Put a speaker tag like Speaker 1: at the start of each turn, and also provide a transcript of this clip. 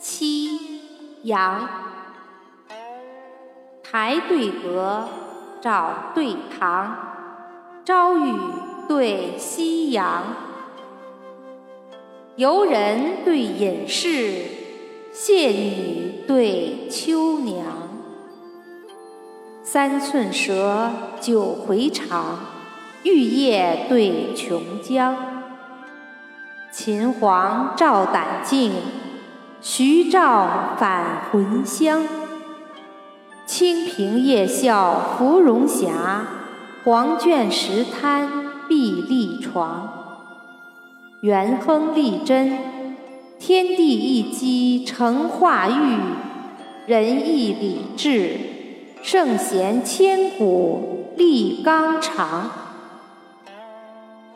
Speaker 1: 七阳，台对阁，照对堂，朝雨对夕阳，游人对隐士，谢女对秋娘，三寸舌，九回肠，玉叶对琼浆，秦皇照胆镜。徐照返魂香，清平夜笑芙蓉霞，黄卷石滩碧立床。元亨利贞，天地一机成化育，仁义礼智，圣贤千古立纲常。